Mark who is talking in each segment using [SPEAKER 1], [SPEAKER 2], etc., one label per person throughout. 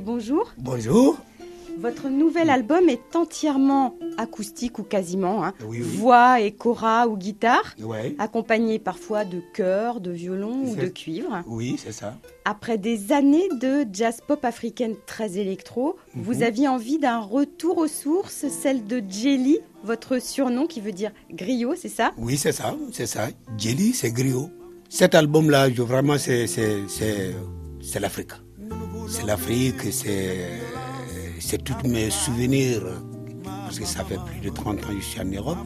[SPEAKER 1] Bonjour.
[SPEAKER 2] Bonjour.
[SPEAKER 1] Votre nouvel album est entièrement acoustique ou quasiment, hein.
[SPEAKER 2] Oui, oui.
[SPEAKER 1] voix et cora ou guitare,
[SPEAKER 2] Ouais.
[SPEAKER 1] accompagné parfois de chœur, de violon ou de cuivre.
[SPEAKER 2] Oui, c'est ça.
[SPEAKER 1] Après des années de jazz pop africaine très électro,
[SPEAKER 2] Mhm.
[SPEAKER 1] vous aviez envie d'un retour aux sources, celle de Jelly, votre surnom qui veut dire griot, c'est ça?
[SPEAKER 2] Oui, c'est ça, c'est ça. Jelly, c'est griot. Cet album-là, vraiment, c'est l'Afrique. C'est l'Afrique, c'est, tous mes souvenirs. Parce que ça fait plus de 30 ans que je suis en Europe.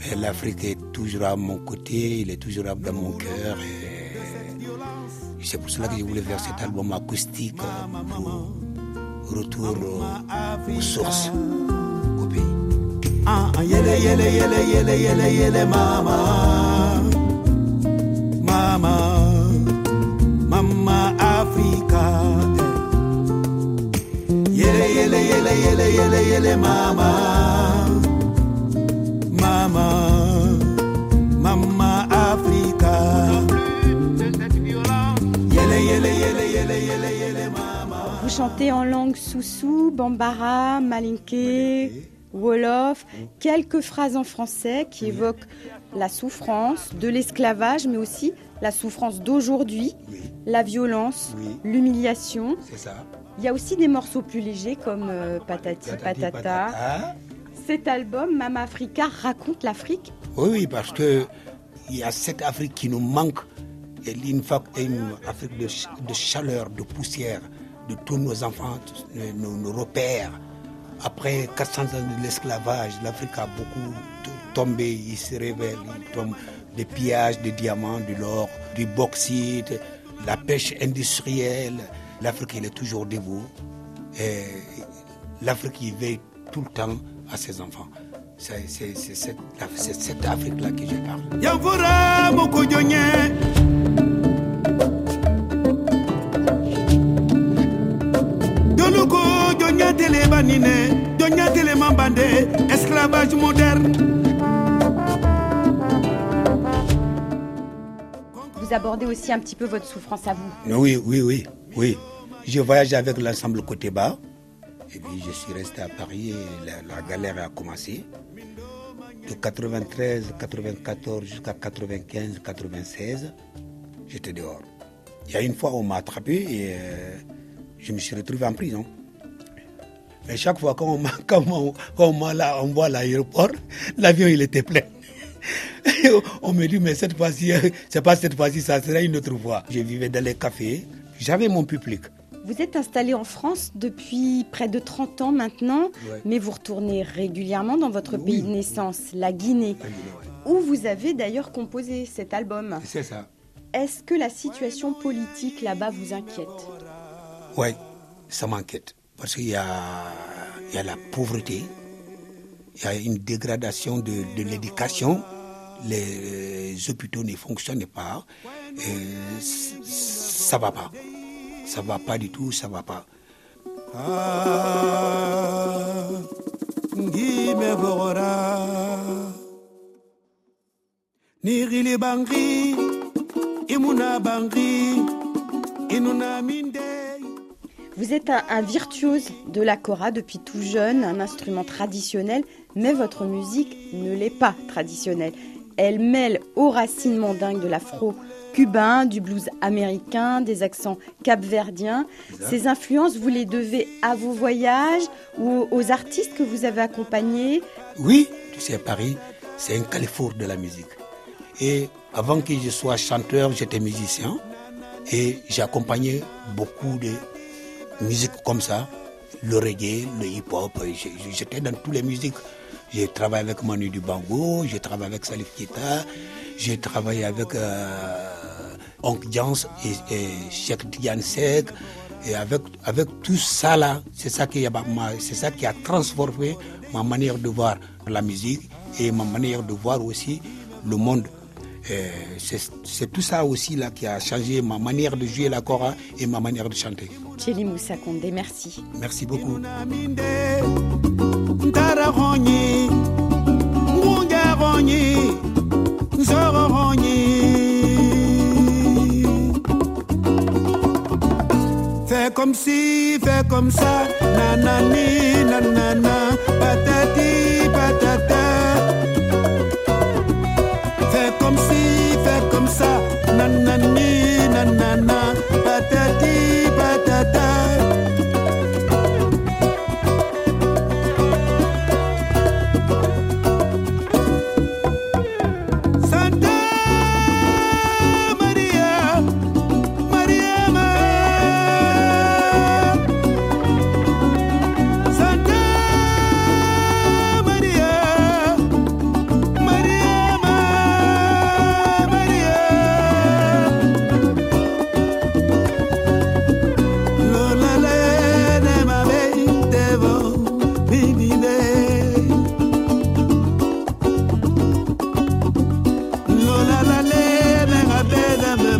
[SPEAKER 2] Mais l'Afrique est toujours à mon côté, il est toujours dans mon cœur. C'est pour cela que je voulais faire cet album acoustique euh, pour retour aux sources, au pays.
[SPEAKER 3] Ah, mama mama yele yele yele mama. Mama. Mama Africa yele yele yele yele yele yele mama.
[SPEAKER 1] Vous chantez en langue soussou, bambara, malinké, wolof, quelques phrases en français qui évoquent la souffrance de l'esclavage, mais aussi la souffrance d'aujourd'hui,
[SPEAKER 2] Oui,
[SPEAKER 1] la violence,
[SPEAKER 2] Oui.
[SPEAKER 1] l'humiliation.
[SPEAKER 2] c'est ça.
[SPEAKER 1] Il y a aussi des morceaux plus légers comme euh, Patati Patata.
[SPEAKER 2] patata.
[SPEAKER 1] Cet album, Mama Africa, raconte l'Afrique.
[SPEAKER 2] Oui, oui, parce que il y a cette Afrique qui nous manque. Et une, une Afrique de, ch- de chaleur, de poussière, de tous nos enfants, nos, nos- nos repères. Après 400 ans de l'esclavage, l'Afrique a beaucoup tombé, il se révèle, il tombe des pillages de diamants, de l'or, du bauxite, la pêche industrielle. L'Afrique, elle est toujours debout. Et l'Afrique, il veille tout le temps à ses enfants. C'est cette, Afrique-là que je parle.
[SPEAKER 3] Banine esclavage moderne
[SPEAKER 1] Vous abordez aussi un petit peu votre souffrance à vous.
[SPEAKER 2] Oui, oui, oui, oui. Je voyage avec l'ensemble côté bas. Et puis je suis resté à Paris et la, galère a commencé. De 93, 94 jusqu'à 95, 96, j'étais dehors. Il y a une fois, on m'a attrapé et euh, je me suis retrouvé en prison. Mais chaque fois qu'on on, on on voit l'aéroport, l'avion il était plein. on me dit, mais cette fois-ci, c'est pas cette fois-ci, ça sera une autre fois. Je vivais dans les cafés, j'avais mon public.
[SPEAKER 1] Vous êtes installé en France depuis près de 30 ans maintenant,
[SPEAKER 2] Ouais.
[SPEAKER 1] mais vous retournez régulièrement dans votre
[SPEAKER 2] Oui.
[SPEAKER 1] pays de naissance, la Guinée, où vous avez d'ailleurs composé cet album.
[SPEAKER 2] C'est ça.
[SPEAKER 1] Est-ce que la situation politique là-bas vous inquiète?
[SPEAKER 2] Oui, ça m'inquiète. Parce qu'il y a, il y a la pauvreté, il y a une dégradation de, de l'éducation, les, hôpitaux ne fonctionnent pas, et c- ça va pas. Ça va pas du tout, ça va pas.
[SPEAKER 1] Vous êtes un, virtuose de la kora depuis tout jeune, un instrument traditionnel, mais votre musique ne l'est pas traditionnelle. Elle mêle aux racines mandingues de l'afro cubain, du blues américain, des accents capverdiens. Ces influences, vous les devez à vos voyages ou aux artistes que vous avez accompagnés.
[SPEAKER 2] Oui, tu sais, Paris, c'est un carrefour de la musique. Et avant que je sois chanteur, j'étais musicien. Et j'ai accompagné beaucoup de musiques comme ça, le reggae, le hip-hop. J'étais dans toutes les musiques. J'ai travaillé avec Manu Dubango, j'ai travaillé avec Salif Keita, j'ai travaillé avec euh, Onk Jans et, et Cheikh Diane Sek. Et avec, avec tout ça là, c'est ça, qui a, c'est ça qui a transformé ma manière de voir la musique et ma manière de voir aussi le monde. C'est c'est tout ça aussi là qui a changé ma manière de jouer la kora et ma manière de chanter.
[SPEAKER 1] Chélie Moussa Condé, merci.
[SPEAKER 2] Merci beaucoup.
[SPEAKER 3] comme si, fais comme ça. Nanani, nanana, patati, patata. Fais comme si, fais comme ça. Nanani.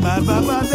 [SPEAKER 3] ba ba ba